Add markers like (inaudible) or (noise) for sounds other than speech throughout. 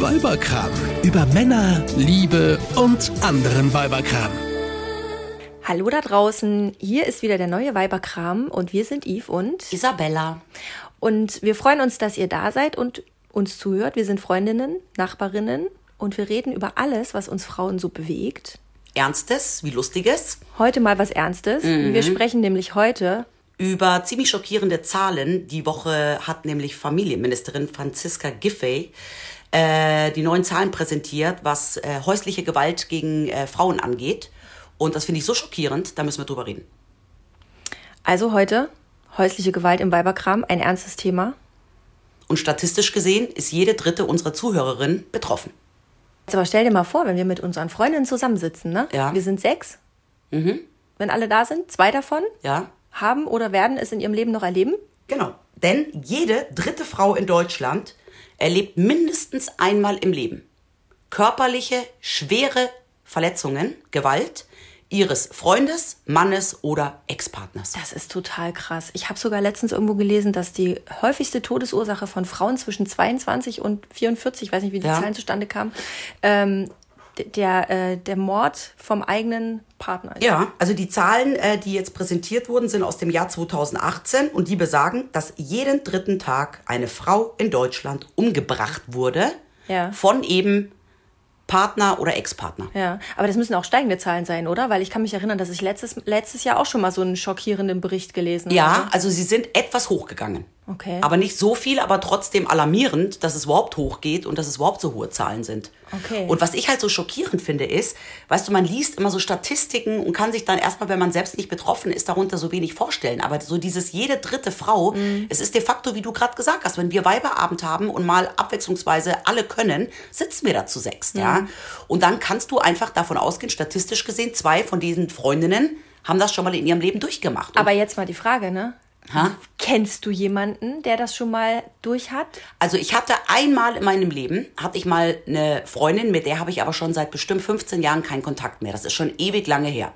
Weiberkram. Über Männer, Liebe und anderen Weiberkram. Hallo da draußen, hier ist wieder der neue Weiberkram und wir sind Yves und Isabella. Und wir freuen uns, dass ihr da seid und uns zuhört. Wir sind Freundinnen, Nachbarinnen und wir reden über alles, was uns Frauen so bewegt. Ernstes wie Lustiges. Heute mal was Ernstes. Wir sprechen nämlich heute Über ziemlich schockierende Zahlen. Die Woche hat nämlich Familienministerin Franziska Giffey äh, die neuen Zahlen präsentiert, was äh, häusliche Gewalt gegen äh, Frauen angeht. Und das finde ich so schockierend, da müssen wir drüber reden. also heute häusliche Gewalt im Weiberkram, ein ernstes Thema. Und statistisch gesehen ist jede dritte unserer Zuhörerinnen betroffen. Jetzt aber stell dir mal vor, wenn wir mit unseren Freundinnen zusammensitzen, ne? Ja. Wir sind sechs. Wenn alle da sind, zwei davon Ja, haben oder werden es in ihrem Leben noch erleben. genau. Denn jede dritte Frau in Deutschland erlebt mindestens einmal im Leben körperliche, schwere Verletzungen, Gewalt ihres Freundes, Mannes oder Ex-Partners. Das ist total krass. Ich habe sogar letztens irgendwo gelesen, dass die häufigste Todesursache von Frauen zwischen 22 und 44, ich weiß nicht, wie die Ja. Zahlen zustande kamen, ähm, der, äh, der Mord vom eigenen Partner ist. Ja, also die Zahlen, äh, die jetzt präsentiert wurden, sind aus dem Jahr 2018 und die besagen, dass jeden dritten Tag eine Frau in Deutschland umgebracht wurde Ja. von eben Partner oder Ex-Partner. Ja, aber das müssen auch steigende Zahlen sein, oder? Weil ich kann mich erinnern, dass ich letztes, letztes Jahr auch schon mal so einen schockierenden Bericht gelesen Ja, habe. also sie sind etwas hochgegangen. Okay. Aber nicht so viel, aber trotzdem alarmierend, dass es überhaupt hochgeht und dass es überhaupt so hohe Zahlen sind. Okay. Und was ich halt so schockierend finde, ist, weißt du, man liest immer so Statistiken und kann sich dann erstmal, wenn man selbst nicht betroffen ist, darunter so wenig vorstellen. Aber so dieses jede dritte Frau, Mhm. es ist de facto, wie du gerade gesagt hast, wenn wir Weiberabend haben und mal abwechslungsweise alle können, sitzen wir da zu sechs, ja. Mhm. Und dann kannst du einfach davon ausgehen, statistisch gesehen, zwei von diesen Freundinnen haben das schon mal in ihrem Leben durchgemacht. Und Aber jetzt mal die Frage, ne? Ha? Kennst du jemanden, der das schon mal durch hat? Also ich hatte einmal in meinem Leben, hatte ich mal eine Freundin, mit der habe ich aber schon seit bestimmt 15 Jahren keinen Kontakt mehr. Das ist schon ewig lange her.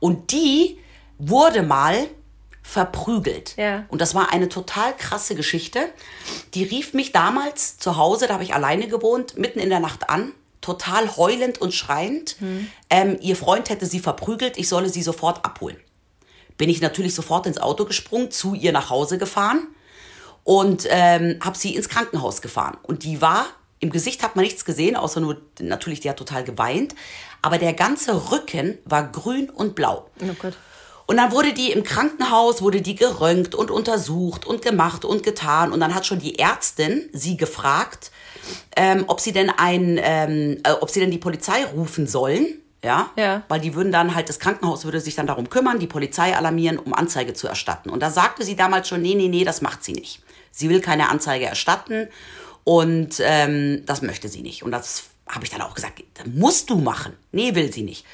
Und die wurde mal verprügelt. Ja. Und das war eine total krasse Geschichte. Die rief mich damals zu Hause, da habe ich alleine gewohnt, mitten in der Nacht an, total heulend und schreiend. Ähm, ihr Freund hätte sie verprügelt, ich solle sie sofort abholen. Bin ich natürlich sofort ins Auto gesprungen, zu ihr nach Hause gefahren und ähm, habe sie ins Krankenhaus gefahren. Und die war, im Gesicht hat man nichts gesehen, außer nur, natürlich, die hat total geweint. Aber der ganze Rücken war grün und blau. Oh Gott. Und dann wurde die im Krankenhaus, wurde die geröntgt und untersucht und gemacht und getan. Und dann hat schon die Ärztin sie gefragt, ähm, ob sie denn ein, ähm, äh, ob sie denn die Polizei rufen sollen. Ja? Ja. Weil die würden dann halt, das Krankenhaus würde sich dann darum kümmern, die Polizei alarmieren, um Anzeige zu erstatten. Und da sagte sie damals schon, nee, nee, nee, das macht sie nicht. Sie will keine Anzeige erstatten und ähm, das möchte sie nicht. Und das habe ich dann auch gesagt, das musst du machen. Nee, will sie nicht.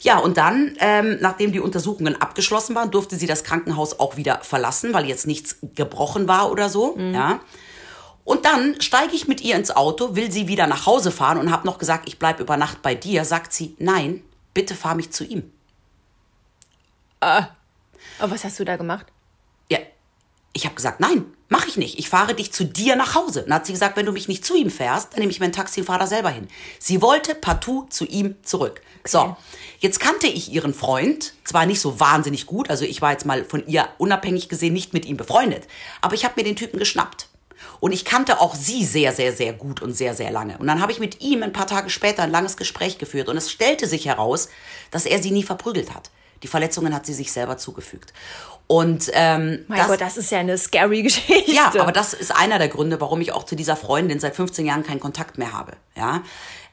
Ja, und dann, ähm, nachdem die Untersuchungen abgeschlossen waren, durfte sie das Krankenhaus auch wieder verlassen, weil jetzt nichts gebrochen war oder so. Ja. Und dann steige ich mit ihr ins Auto, will sie wieder nach Hause fahren und habe noch gesagt, ich bleib über Nacht bei dir. Sagt sie, nein, bitte fahr mich zu ihm. Aber was hast du da gemacht? Ja, ich habe gesagt, nein, mache ich nicht. Ich fahre dich zu dir nach Hause. Dann hat sie gesagt, wenn du mich nicht zu ihm fährst, dann nehme ich mein Taxi und fahre da selber hin. Sie wollte partout zu ihm zurück. So, jetzt kannte ich ihren Freund, zwar nicht so wahnsinnig gut, also ich war jetzt mal von ihr unabhängig gesehen nicht mit ihm befreundet, aber ich habe mir den Typen geschnappt. Und ich kannte auch sie sehr, sehr, sehr gut und sehr, sehr lange. Und dann habe ich mit ihm ein paar Tage später ein langes Gespräch geführt. Und es stellte sich heraus, dass er sie nie verprügelt hat. Die Verletzungen hat sie sich selber zugefügt. Und ähm, Mein Gott, das ist ja eine scary (laughs) Geschichte. ja, aber das ist einer der Gründe, warum ich auch zu dieser Freundin seit 15 Jahren keinen Kontakt mehr habe. Ja,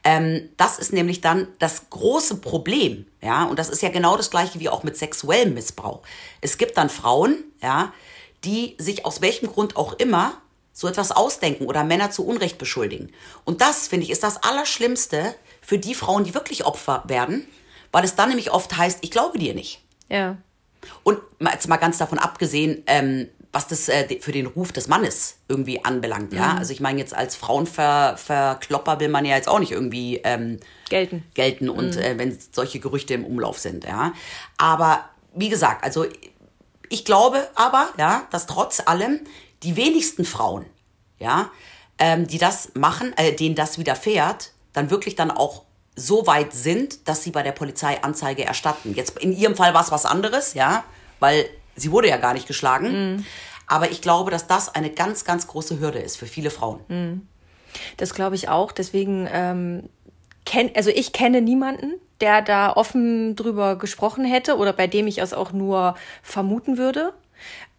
ähm, das ist nämlich dann das große Problem. Ja, und das ist ja genau das gleiche wie auch mit sexuellem Missbrauch. Es gibt dann Frauen, ja, die sich aus welchem Grund auch immer so etwas ausdenken oder Männer zu Unrecht beschuldigen. Und das, finde ich, ist das Allerschlimmste für die Frauen, die wirklich Opfer werden, weil es dann nämlich oft heißt, ich glaube dir nicht. Ja. Und jetzt mal ganz davon abgesehen, ähm, was das äh, für den Ruf des Mannes irgendwie anbelangt, ja. Also ich meine jetzt als Frauenverklopper will man ja jetzt auch nicht irgendwie ähm, Gelten. gelten und äh, wenn solche Gerüchte im Umlauf sind, ja. Aber wie gesagt, also ich glaube aber, ja, dass trotz allem die wenigsten Frauen, ja, ähm, die das machen, äh, denen das widerfährt, dann wirklich dann auch so weit sind, dass sie bei der Polizei Anzeige erstatten. Jetzt in ihrem Fall war es was anderes, ja, weil sie wurde ja gar nicht geschlagen. Mhm. Aber ich glaube, dass das eine ganz, ganz große Hürde ist für viele Frauen. Mhm. Das glaube ich auch. Deswegen, ähm, kenn, also ich kenne niemanden, der da offen drüber gesprochen hätte oder bei dem ich es auch nur vermuten würde.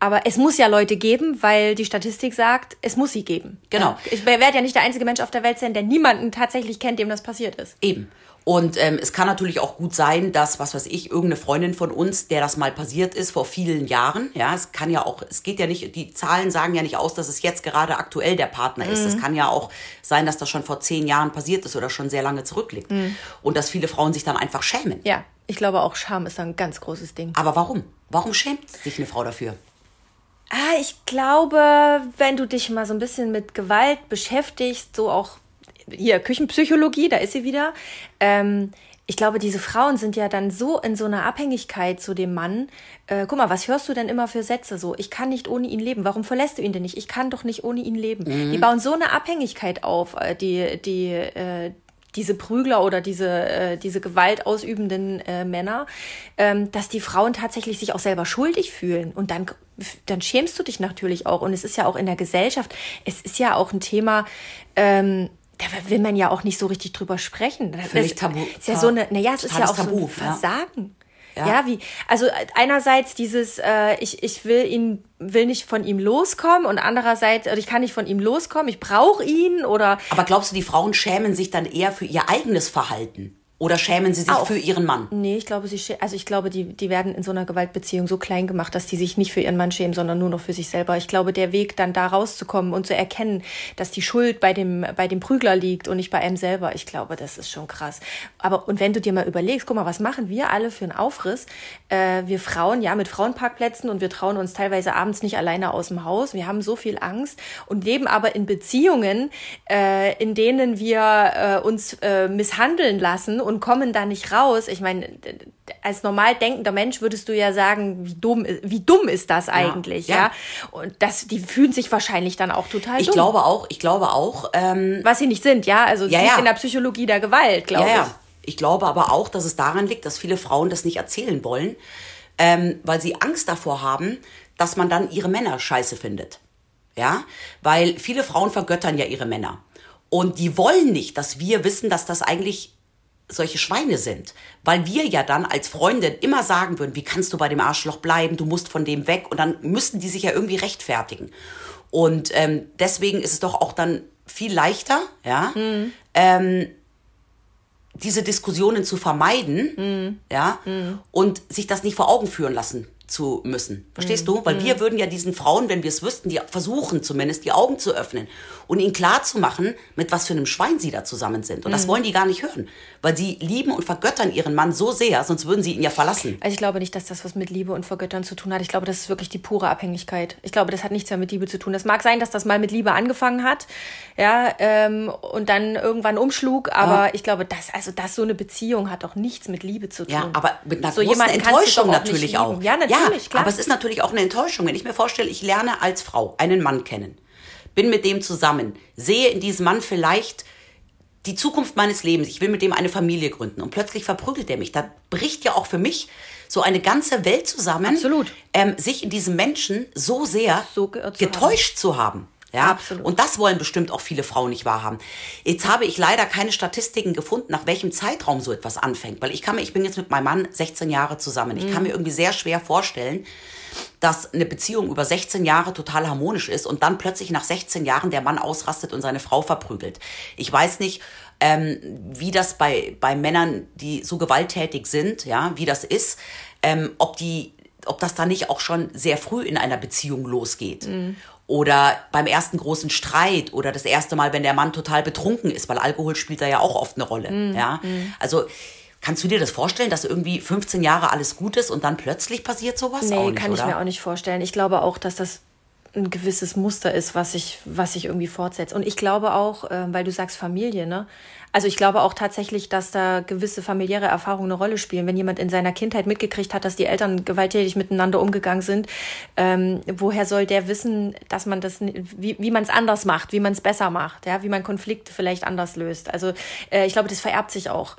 Aber es muss ja Leute geben, weil die Statistik sagt, es muss sie geben. Genau. Ich werde ja nicht der einzige Mensch auf der Welt sein, der niemanden tatsächlich kennt, dem das passiert ist. Eben. Und ähm, es kann natürlich auch gut sein, dass, was weiß ich, irgendeine Freundin von uns, der das mal passiert ist vor vielen Jahren, ja, es kann ja auch, es geht ja nicht, die Zahlen sagen ja nicht aus, dass es jetzt gerade aktuell der Partner ist. Es mhm. kann ja auch sein, dass das schon vor zehn Jahren passiert ist oder schon sehr lange zurückliegt. Mhm. Und dass viele Frauen sich dann einfach schämen. Ja, ich glaube auch, Scham ist ein ganz großes Ding. Aber warum? Warum schämt sich eine Frau dafür? Ah, ich glaube, wenn du dich mal so ein bisschen mit Gewalt beschäftigst, so auch hier Küchenpsychologie, da ist sie wieder. Ähm, ich glaube, diese Frauen sind ja dann so in so einer Abhängigkeit zu dem Mann. Äh, guck mal, was hörst du denn immer für Sätze so? Ich kann nicht ohne ihn leben. Warum verlässt du ihn denn nicht? Ich kann doch nicht ohne ihn leben. Mhm. Die bauen so eine Abhängigkeit auf, äh, die, die, äh, diese Prügler oder diese, äh, diese Gewalt ausübenden äh, Männer, ähm, dass die Frauen tatsächlich sich auch selber schuldig fühlen. Und dann, dann schämst du dich natürlich auch. Und es ist ja auch in der Gesellschaft, es ist ja auch ein Thema, ähm, da will man ja auch nicht so richtig drüber sprechen. Völlig tabu. Ist ja so eine, naja, es ist ja auch tabu, so ein Versagen. Ja. ja. wie, also einerseits dieses, äh, ich, ich will ihn, will nicht von ihm loskommen und andererseits, ich kann nicht von ihm loskommen, ich brauche ihn oder. Aber glaubst du, die Frauen schämen sich dann eher für ihr eigenes Verhalten? Oder schämen sie sich auch. für ihren Mann? Nee, ich glaube, sie also ich glaube, die, die werden in so einer Gewaltbeziehung so klein gemacht, dass die sich nicht für ihren Mann schämen, sondern nur noch für sich selber. Ich glaube, der Weg dann da rauszukommen und zu erkennen, dass die Schuld bei dem, bei dem Prügler liegt und nicht bei einem selber, ich glaube, das ist schon krass. Aber und wenn du dir mal überlegst, guck mal, was machen wir alle für einen Aufriss? Äh, wir Frauen, ja, mit Frauenparkplätzen und wir trauen uns teilweise abends nicht alleine aus dem Haus. Wir haben so viel Angst und leben aber in Beziehungen, äh, in denen wir äh, uns äh, misshandeln lassen und kommen da nicht raus. Ich meine, als normal denkender Mensch würdest du ja sagen, wie dumm, wie dumm ist das eigentlich, ja? ja? Und das, die fühlen sich wahrscheinlich dann auch total ich dumm. Ich glaube auch, ich glaube auch. Ähm, Was sie nicht sind, ja, also ja, nicht ja. in der Psychologie der Gewalt, glaube ja, ich. Ich glaube aber auch, dass es daran liegt, dass viele Frauen das nicht erzählen wollen, ähm, weil sie Angst davor haben, dass man dann ihre Männer scheiße findet. Ja, weil viele Frauen vergöttern ja ihre Männer. Und die wollen nicht, dass wir wissen, dass das eigentlich solche Schweine sind. Weil wir ja dann als Freundin immer sagen würden, wie kannst du bei dem Arschloch bleiben, du musst von dem weg und dann müssten die sich ja irgendwie rechtfertigen. Und ähm, deswegen ist es doch auch dann viel leichter, ja, mhm. ähm, diese Diskussionen zu vermeiden, mhm. ja, mhm. und sich das nicht vor Augen führen lassen zu müssen. Verstehst mhm. du? Weil mhm. wir würden ja diesen Frauen, wenn wir es wüssten, die versuchen zumindest die Augen zu öffnen und ihnen klar zu machen, mit was für einem Schwein sie da zusammen sind. Und mhm. das wollen die gar nicht hören, weil sie lieben und vergöttern ihren Mann so sehr, sonst würden sie ihn ja verlassen. Also ich glaube nicht, dass das was mit Liebe und Vergöttern zu tun hat. Ich glaube, das ist wirklich die pure Abhängigkeit. Ich glaube, das hat nichts mehr mit Liebe zu tun. Das mag sein, dass das mal mit Liebe angefangen hat, ja, ähm, und dann irgendwann umschlug, aber ja. ich glaube, das, also das so eine Beziehung hat doch nichts mit Liebe zu tun. Ja, aber mit einer so großen Enttäuschung natürlich auch. Ja, natürlich. Ja, natürlich, klar. Aber es ist natürlich auch eine Enttäuschung, wenn ich mir vorstelle, ich lerne als Frau einen Mann kennen, bin mit dem zusammen, sehe in diesem Mann vielleicht die Zukunft meines Lebens, ich will mit dem eine Familie gründen und plötzlich verprügelt er mich. Da bricht ja auch für mich so eine ganze Welt zusammen, Absolut. Ähm, sich in diesem Menschen so sehr so getäuscht zu haben. Ja, Absolut. und das wollen bestimmt auch viele Frauen nicht wahrhaben. Jetzt habe ich leider keine Statistiken gefunden, nach welchem Zeitraum so etwas anfängt, weil ich kann mir, ich bin jetzt mit meinem Mann 16 Jahre zusammen. Ich mhm. kann mir irgendwie sehr schwer vorstellen, dass eine Beziehung über 16 Jahre total harmonisch ist und dann plötzlich nach 16 Jahren der Mann ausrastet und seine Frau verprügelt. Ich weiß nicht, ähm, wie das bei, bei Männern, die so gewalttätig sind, ja, wie das ist, ähm, ob die ob das da nicht auch schon sehr früh in einer Beziehung losgeht. Mhm oder beim ersten großen Streit oder das erste Mal, wenn der Mann total betrunken ist, weil Alkohol spielt da ja auch oft eine Rolle. Mm, ja, mm. also Kannst du dir das vorstellen, dass irgendwie 15 Jahre alles gut ist und dann plötzlich passiert sowas? Nee, nicht, kann ich oder? mir auch nicht vorstellen. Ich glaube auch, dass das ein gewisses Muster ist, was sich was sich irgendwie fortsetzt. Und ich glaube auch, äh, weil du sagst Familie, ne? Also ich glaube auch tatsächlich, dass da gewisse familiäre Erfahrungen eine Rolle spielen. Wenn jemand in seiner Kindheit mitgekriegt hat, dass die Eltern gewalttätig miteinander umgegangen sind, ähm, woher soll der wissen, dass man das, wie, wie man es anders macht, wie man es besser macht, ja, wie man Konflikte vielleicht anders löst. Also äh, ich glaube, das vererbt sich auch.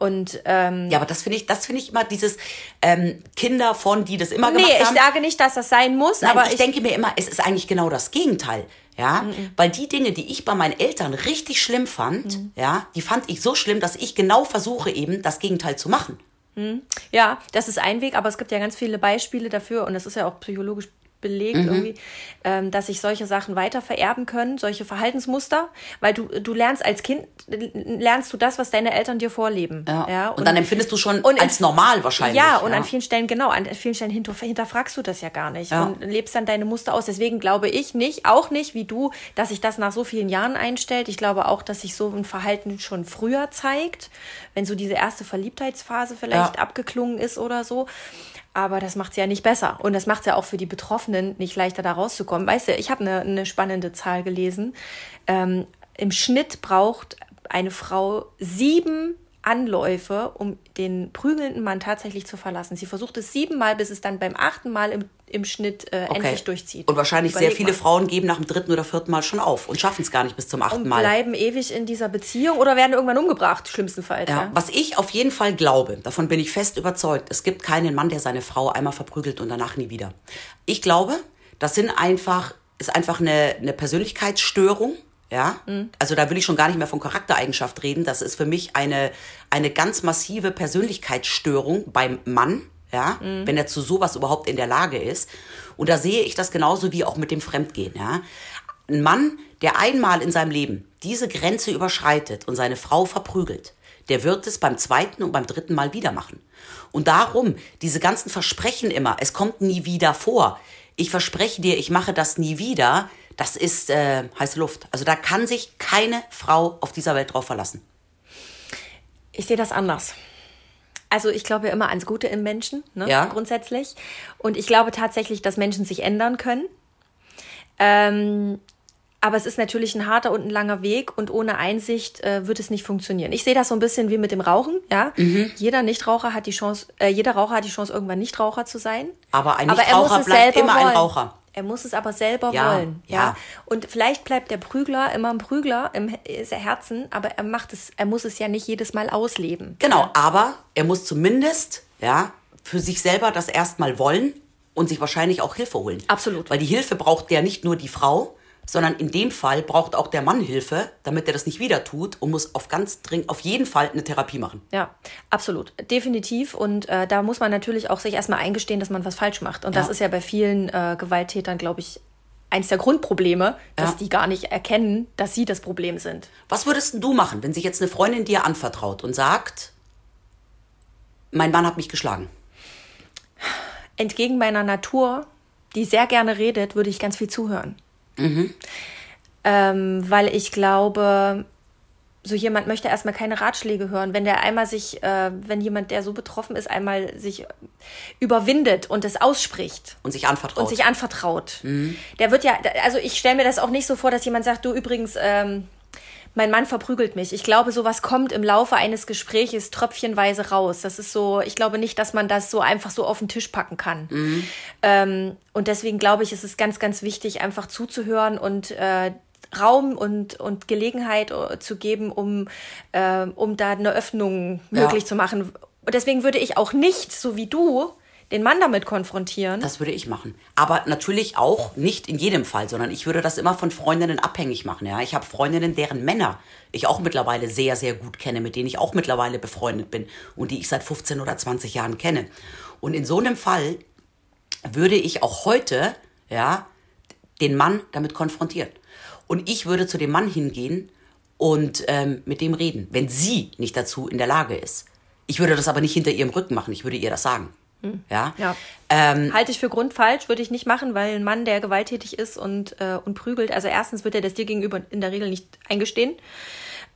Und ähm, Ja, aber das finde ich, das finde ich immer dieses ähm, Kinder von, die das immer nee, gemacht ich haben. sage nicht, dass das sein muss, Nein, aber ich, denke mir immer, es ist eigentlich genau das Gegenteil. Ja, weil die Dinge, die ich bei meinen Eltern richtig schlimm fand, Mhm. ja, die fand ich so schlimm, dass ich genau versuche eben das Gegenteil zu machen. Ja, das ist ein Weg, aber es gibt ja ganz viele Beispiele dafür und das ist ja auch psychologisch belegt Mhm. irgendwie, ähm, dass sich solche Sachen weiter vererben können, solche Verhaltensmuster, weil du du lernst als Kind lernst du das, was deine Eltern dir vorleben. Ja. und, dann empfindest du schon und als normal wahrscheinlich. Ja, und an vielen Stellen, genau, an vielen Stellen hinter, hinterfragst du das ja gar nicht Ja. und lebst dann deine Muster aus. Deswegen glaube ich nicht, auch nicht wie du, dass sich das nach so vielen Jahren einstellt. Ich glaube auch, dass sich so ein Verhalten schon früher zeigt, wenn so diese erste Verliebtheitsphase vielleicht Ja. abgeklungen ist oder so. Aber das macht es ja nicht besser. Und das macht es ja auch für die Betroffenen nicht leichter, da rauszukommen. Weißt du, ich habe eine, eine spannende Zahl gelesen. Ähm, Im Schnitt braucht eine Frau sieben Anläufe, um den prügelnden Mann tatsächlich zu verlassen. Sie versucht es siebenmal, bis es dann beim achten Mal im, im Schnitt äh, endlich durchzieht. Und wahrscheinlich sehr Überleg viele mal. Frauen geben nach dem dritten oder vierten Mal schon auf und schaffen es gar nicht bis zum achten und Mal. bleiben ewig in dieser Beziehung oder werden irgendwann umgebracht, schlimmstenfalls. Ja, Ja. was ich auf jeden Fall glaube, davon bin ich fest überzeugt, es gibt keinen Mann, der seine Frau einmal verprügelt und danach nie wieder. Ich glaube, das sind einfach, ist einfach eine, eine Persönlichkeitsstörung. Ja, also da will ich schon gar nicht mehr von Charaktereigenschaft reden. Das ist für mich eine, eine ganz massive Persönlichkeitsstörung beim Mann. Ja, wenn er zu sowas überhaupt in der Lage ist. Und da sehe ich das genauso wie auch mit dem Fremdgehen. Ja, ein Mann, der einmal in seinem Leben diese Grenze überschreitet und seine Frau verprügelt, der wird es beim zweiten und beim dritten Mal wieder machen. Und darum, diese ganzen Versprechen immer, es kommt nie wieder vor. Ich verspreche dir, ich mache das nie wieder. Das ist äh, heiße Luft. Also da kann sich keine Frau auf dieser Welt drauf verlassen. Ich sehe das anders. Also ich glaube ja immer ans Gute im Menschen, ne? Ja. grundsätzlich. Und ich glaube tatsächlich, dass Menschen sich ändern können. Ähm, aber es ist natürlich ein harter und ein langer Weg und ohne Einsicht äh, wird es nicht funktionieren. Ich sehe das so ein bisschen wie mit dem Rauchen. Ja, Mhm. jeder Nichtraucher hat die Chance, äh, jeder Raucher hat die Chance, irgendwann Nichtraucher zu sein. Aber ein er Nichtraucher es bleibt immer ein wollen. Raucher. Er muss es aber selber Ja, wollen. Ja. ja. Und vielleicht bleibt der Prügler immer ein Prügler im er Herzen, aber er macht es, er muss es ja nicht jedes Mal ausleben. Genau, aber er muss zumindest ja, für sich selber das erstmal wollen und sich wahrscheinlich auch Hilfe holen. Absolut. Weil die Hilfe braucht ja nicht nur die Frau, sondern in dem Fall braucht auch der Mann Hilfe, damit er das nicht wieder tut und muss auf ganz dringend, auf jeden Fall eine Therapie machen. Ja, absolut. Definitiv. Und äh, da muss man natürlich auch sich erstmal eingestehen, dass man was falsch macht. Und das Ja. ist ja bei vielen äh, Gewalttätern, glaube ich, eins der Grundprobleme, dass Ja. die gar nicht erkennen, dass sie das Problem sind. Was würdest du machen, wenn sich jetzt eine Freundin dir anvertraut und sagt, mein Mann hat mich geschlagen? Entgegen meiner Natur, die sehr gerne redet, würde ich ganz viel zuhören. Ähm, weil ich glaube, so jemand möchte erstmal keine Ratschläge hören. Wenn der einmal sich, äh, wenn jemand, der so betroffen ist, einmal sich überwindet und es ausspricht, Und sich anvertraut. und sich anvertraut. Der wird ja, also ich stelle mir das auch nicht so vor, dass jemand sagt, du übrigens, ähm, mein Mann verprügelt mich. Ich glaube, sowas kommt im Laufe eines Gespräches tröpfchenweise raus. Das ist so, ich glaube nicht, dass man das so einfach so auf den Tisch packen kann. Ähm, und deswegen glaube ich, ist es ganz, ganz wichtig, einfach zuzuhören und äh, Raum und, und Gelegenheit äh, zu geben, um, äh, um da eine Öffnung Ja. möglich zu machen. Und deswegen würde ich auch nicht, so wie du, den Mann damit konfrontieren. Das würde ich machen. Aber natürlich auch nicht in jedem Fall, sondern ich würde das immer von Freundinnen abhängig machen. Ja? Ich habe Freundinnen, deren Männer ich auch mittlerweile sehr, sehr gut kenne, mit denen ich auch mittlerweile befreundet bin und die ich seit 15 oder 20 Jahren kenne. Und in so einem Fall würde ich auch heute ja, den Mann damit konfrontieren. Und ich würde zu dem Mann hingehen und ähm, mit dem reden, wenn sie nicht dazu in der Lage ist. Ich würde das aber nicht hinter ihrem Rücken machen, ich würde ihr das sagen. Ja? Ja. Ähm, Halte ich für grundfalsch, würde ich nicht machen, weil ein Mann, der gewalttätig ist und, äh, und prügelt, also erstens wird er das dir gegenüber in der Regel nicht eingestehen.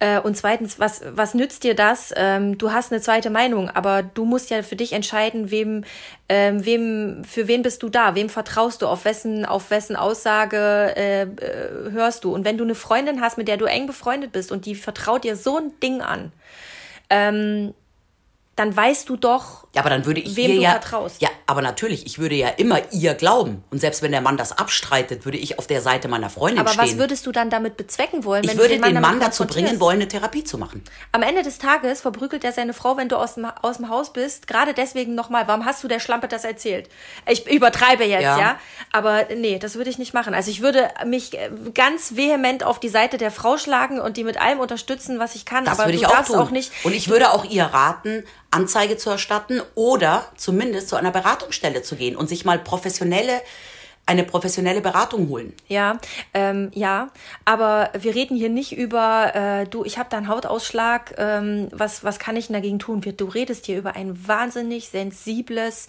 Äh, und zweitens, was, was nützt dir das? Ähm, du hast eine zweite Meinung, aber du musst ja für dich entscheiden, wem, ähm, wem, für wen bist du da? Wem vertraust du? Auf wessen, auf wessen Aussage äh, äh, hörst du? Und wenn du eine Freundin hast, mit der du eng befreundet bist und die vertraut dir so ein Ding an, ähm, dann weißt du doch, ja, aber dann würde ich wem ihr du ja, vertraust. Ja, aber natürlich, ich würde ja immer ihr glauben. Und selbst wenn der Mann das abstreitet, würde ich auf der Seite meiner Freundin aber stehen. was würdest du dann damit bezwecken wollen? ich würde du den damit Mann dazu bringen wollen, eine Therapie zu machen. Am Ende des Tages verprügelt er seine Frau, wenn du aus dem, aus dem Haus bist. Gerade deswegen nochmal, warum hast du der Schlampe das erzählt? Ich übertreibe jetzt, ja. Ja. Aber nee, das würde ich nicht machen. Also ich würde mich äh, ganz vehement auf die Seite der Frau schlagen und die mit allem unterstützen, was ich kann. Das aber würde ich auch darfst tun. auch nicht. Und ich würde auch ihr raten, Anzeige zu erstatten oder zumindest zu einer Beratungsstelle zu gehen und sich mal professionelle, eine professionelle Beratung holen. Ja, ähm, ja, aber wir reden hier nicht über, äh, du, ich habe da einen Hautausschlag, ähm, was, was kann ich denn dagegen tun? Du redest hier über ein wahnsinnig sensibles,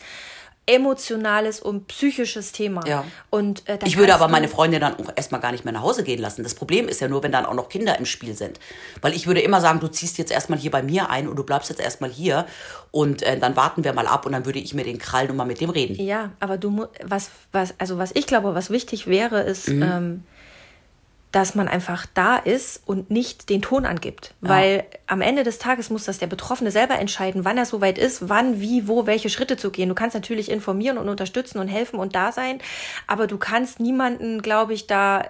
emotionales und psychisches Thema. Ja. Und, äh, Ich würde aber meine Freundin dann auch erstmal gar nicht mehr nach Hause gehen lassen. Das Problem ist ja nur, wenn dann auch noch Kinder im Spiel sind. Weil ich würde immer sagen, du ziehst jetzt erstmal hier bei mir ein und du bleibst jetzt erstmal hier und äh, dann warten wir mal ab und dann würde ich mir den krallen und mal mit dem reden. Ja, aber du was, was, also was ich glaube, was wichtig wäre, ist, Mhm. ähm, dass man einfach da ist und nicht den Ton angibt. Weil am Ende des Tages muss das der Betroffene selber entscheiden, wann er soweit ist, wann, wie, wo, welche Schritte zu gehen. Du kannst natürlich informieren und unterstützen und helfen und da sein, aber du kannst niemanden, glaube ich, da äh,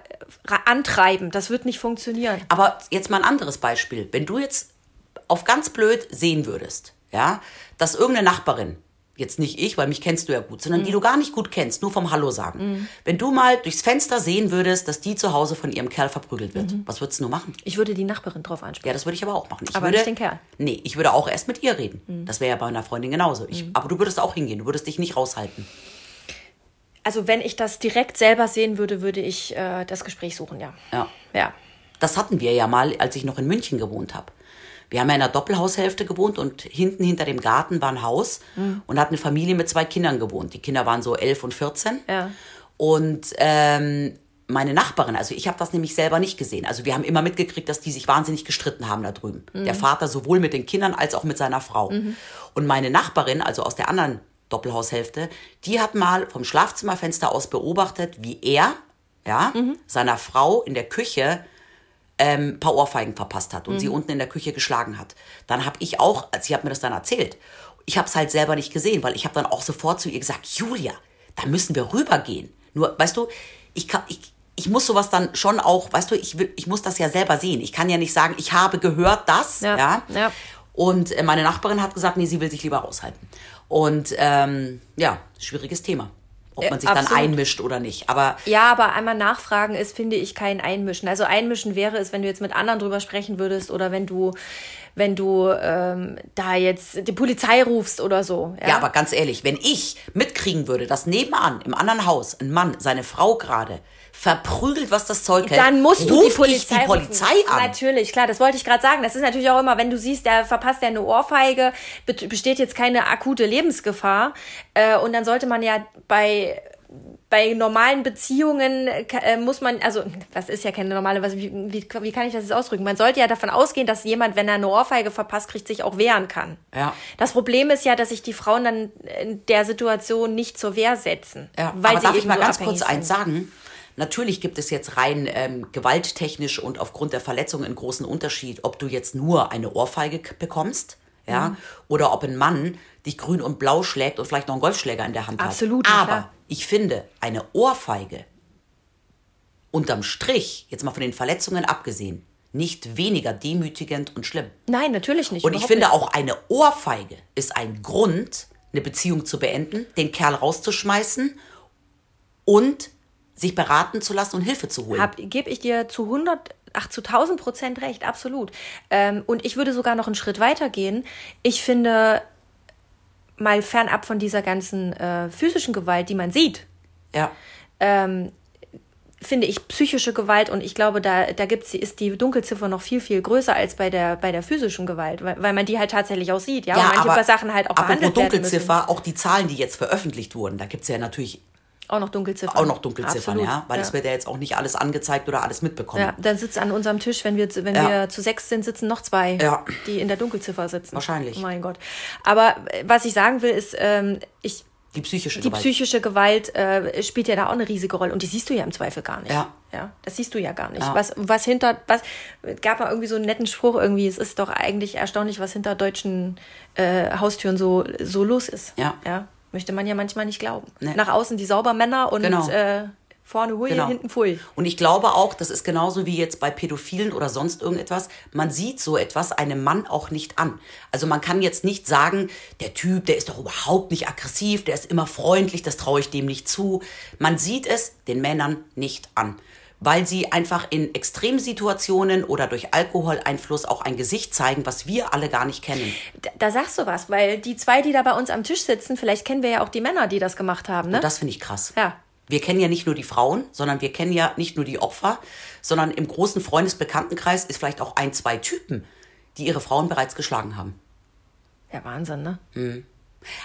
antreiben. Das wird nicht funktionieren. Aber jetzt mal ein anderes Beispiel. Wenn du jetzt auf ganz blöd sehen würdest, ja, dass irgendeine Nachbarin, jetzt nicht ich, weil mich kennst du ja gut, sondern die du gar nicht gut kennst, nur vom Hallo sagen. Wenn du mal durchs Fenster sehen würdest, dass die zu Hause von ihrem Kerl verprügelt wird, was würdest du nur machen? Ich würde die Nachbarin drauf ansprechen. Ja, das würde ich aber auch machen. Ich Aber würde, nicht den Kerl. Nee, ich würde auch erst mit ihr reden. Das wäre ja bei einer Freundin genauso. Ich, Aber du würdest auch hingehen, du würdest dich nicht raushalten. Also wenn ich das direkt selber sehen würde, würde ich äh, das Gespräch suchen, ja. Ja. Ja. Das hatten wir ja mal, als ich noch in München gewohnt habe. Wir haben ja in einer Doppelhaushälfte gewohnt und hinten hinter dem Garten war ein Haus Mhm. und hat eine Familie mit zwei Kindern gewohnt. Die Kinder waren so elf und 14. Ja. Und ähm, meine Nachbarin, also ich habe das nämlich selber nicht gesehen. Also wir haben immer mitgekriegt, dass die sich wahnsinnig gestritten haben da drüben. Der Vater sowohl mit den Kindern als auch mit seiner Frau. Und meine Nachbarin, also aus der anderen Doppelhaushälfte, die hat mal vom Schlafzimmerfenster aus beobachtet, wie er, ja, seiner Frau in der Küche ähm, ein paar Ohrfeigen verpasst hat und sie unten in der Küche geschlagen hat. Dann habe ich auch, sie hat mir das dann erzählt, ich habe es halt selber nicht gesehen, weil ich habe dann auch sofort zu ihr gesagt, Julia, da müssen wir rübergehen. Nur, weißt du, ich kann, ich, ich muss sowas dann schon auch, weißt du, ich will, ich muss das ja selber sehen. Ich kann ja nicht sagen, ich habe gehört das, Ja, ja. ja. Und äh, meine Nachbarin hat gesagt, nee, sie will sich lieber raushalten. Und ähm, ja, schwieriges Thema, ob Ja, man sich dann absolut. einmischt oder nicht. Aber Ja, aber einmal nachfragen ist, finde ich, kein Einmischen. Also Einmischen wäre es, wenn du jetzt mit anderen drüber sprechen würdest oder wenn du, wenn du ähm, da jetzt die Polizei rufst oder so. Ja, Ja, aber ganz ehrlich, wenn ich mitkriegen würde, dass nebenan im anderen Haus ein Mann seine Frau gerade verprügelt, was das Zeug hält, dann musst du die Polizei, die Polizei an. Natürlich, klar, das wollte ich gerade sagen. Das ist natürlich auch immer, wenn du siehst, der verpasst ja eine Ohrfeige, be- besteht jetzt keine akute Lebensgefahr. Äh, und dann sollte man ja bei bei normalen Beziehungen äh, muss man, also das ist ja keine normale, was, wie, wie, wie kann ich das jetzt ausdrücken? Man sollte ja davon ausgehen, dass jemand, wenn er eine Ohrfeige verpasst kriegt, sich auch wehren kann. Ja. Das Problem ist ja, dass sich die Frauen dann in der Situation nicht zur Wehr setzen. Ja, weil aber sie darf eben ich mal so ganz kurz eins sind. sagen? Natürlich gibt es jetzt rein ähm, gewalttechnisch und aufgrund der Verletzung einen großen Unterschied, ob du jetzt nur eine Ohrfeige bekommst, ja, Mhm. oder ob ein Mann dich grün und blau schlägt und vielleicht noch einen Golfschläger in der Hand Absolut, hat. na Aber klar. ich finde, eine Ohrfeige unterm Strich, jetzt mal von den Verletzungen abgesehen, nicht weniger demütigend und schlimm. Nein, natürlich nicht. Und ich finde nicht. auch eine Ohrfeige ist ein Grund, eine Beziehung zu beenden, den Kerl rauszuschmeißen und sich beraten zu lassen und Hilfe zu holen. Gebe ich dir zu 100, ach, zu 1000 Prozent recht, absolut. Ähm, und ich würde sogar noch einen Schritt weiter gehen. Ich finde, mal fernab von dieser ganzen äh, physischen Gewalt, die man sieht, ja. ähm, finde ich psychische Gewalt und ich glaube, da, da gibt's, ist die Dunkelziffer noch viel, viel größer als bei der, bei der physischen Gewalt, weil, weil man die halt tatsächlich auch sieht, ja, und manche Sachen halt auch apropos behandelt werden müssen. Dunkelziffer, auch die Zahlen, die jetzt veröffentlicht wurden, da gibt es ja natürlich Auch noch Dunkelziffern. Auch noch Dunkelziffern, Absolut, ja. Weil ja. es wird ja jetzt auch nicht alles angezeigt oder alles mitbekommen. Ja, dann sitzt an unserem Tisch, wenn wir, wenn Ja. wir zu sechs sind, sitzen noch zwei, Ja. die in der Dunkelziffer sitzen. Wahrscheinlich. Oh mein Gott. Aber äh, was ich sagen will, ist, ähm, ich, Die psychische die Gewalt. psychische Gewalt äh, spielt ja da auch eine riesige Rolle und die siehst du ja im Zweifel gar nicht. Ja. ja das siehst du ja gar nicht. Ja. Was, was hinter, was gab mal irgendwie so einen netten Spruch irgendwie, es ist doch eigentlich erstaunlich, was hinter deutschen äh, Haustüren so, so los ist. Ja. ja. Möchte man ja manchmal nicht glauben. Nee. Nach außen die Saubermänner und Genau. äh, vorne hui, Genau. hinten pfui. Und ich glaube auch, das ist genauso wie jetzt bei Pädophilen oder sonst irgendetwas. Man sieht so etwas einem Mann auch nicht an. Also man kann jetzt nicht sagen, der Typ, der ist doch überhaupt nicht aggressiv, der ist immer freundlich, das traue ich dem nicht zu. Man sieht es den Männern nicht an. Weil sie einfach in Extremsituationen oder durch Alkoholeinfluss auch ein Gesicht zeigen, was wir alle gar nicht kennen. Da, da sagst du was, weil die zwei, die da bei uns am Tisch sitzen, vielleicht kennen wir ja auch die Männer, die das gemacht haben, ne? Das finde ich krass. Ja. Wir kennen ja nicht nur die Frauen, sondern wir kennen ja nicht nur die Opfer, sondern im großen Freundesbekanntenkreis ist vielleicht auch ein, zwei Typen, die ihre Frauen bereits geschlagen haben. Ja, Wahnsinn, ne?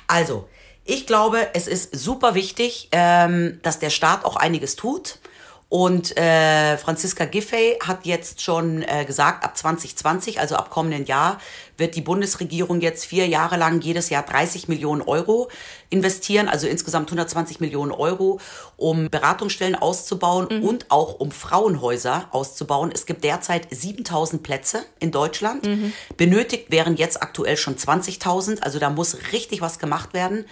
Also, ich glaube, es ist super wichtig, ähm, dass der Staat auch einiges tut. Und äh, Franziska Giffey hat jetzt schon äh, gesagt, ab 2020, also ab kommenden Jahr, wird die Bundesregierung jetzt vier Jahre lang jedes Jahr 30 Millionen Euro investieren, also insgesamt 120 Millionen Euro, um Beratungsstellen auszubauen und auch um Frauenhäuser auszubauen. Es gibt derzeit 7000 Plätze in Deutschland. Benötigt wären jetzt aktuell schon 20.000, also da muss richtig was gemacht werden.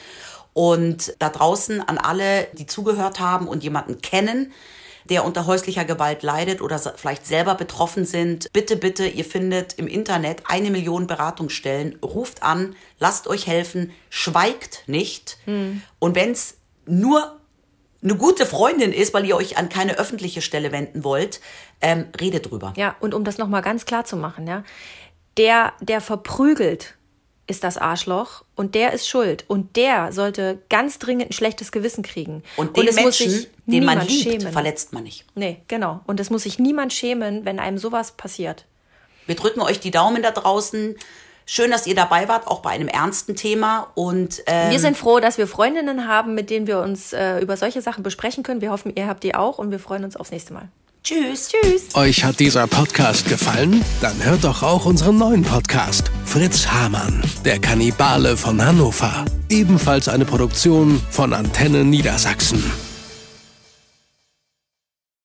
Und da draußen an alle, die zugehört haben und jemanden kennen, der unter häuslicher Gewalt leidet oder vielleicht selber betroffen sind, bitte, bitte, ihr findet im Internet eine Million Beratungsstellen, ruft an, lasst euch helfen, schweigt nicht. Und wenn es nur eine gute Freundin ist, weil ihr euch an keine öffentliche Stelle wenden wollt, ähm, redet drüber. Ja, und um das nochmal ganz klar zu machen, ja, der, der verprügelt, ist das Arschloch und der ist schuld und der sollte ganz dringend ein schlechtes Gewissen kriegen. Und den es muss Menschen, sich den man niemand liebt, schämen. verletzt man nicht. Nee, genau. Und es muss sich niemand schämen, wenn einem sowas passiert. Wir drücken euch die Daumen da draußen. Schön, dass ihr dabei wart, auch bei einem ernsten Thema. Und ähm, Wir sind froh, dass wir Freundinnen haben, mit denen wir uns äh, über solche Sachen besprechen können. Wir hoffen, ihr habt die auch und wir freuen uns aufs nächste Mal. Tschüss. Tschüss. Euch hat dieser Podcast gefallen? Dann hört doch auch unseren neuen Podcast. Fritz Hamann, der Kannibale von Hannover. Ebenfalls eine Produktion von Antenne Niedersachsen.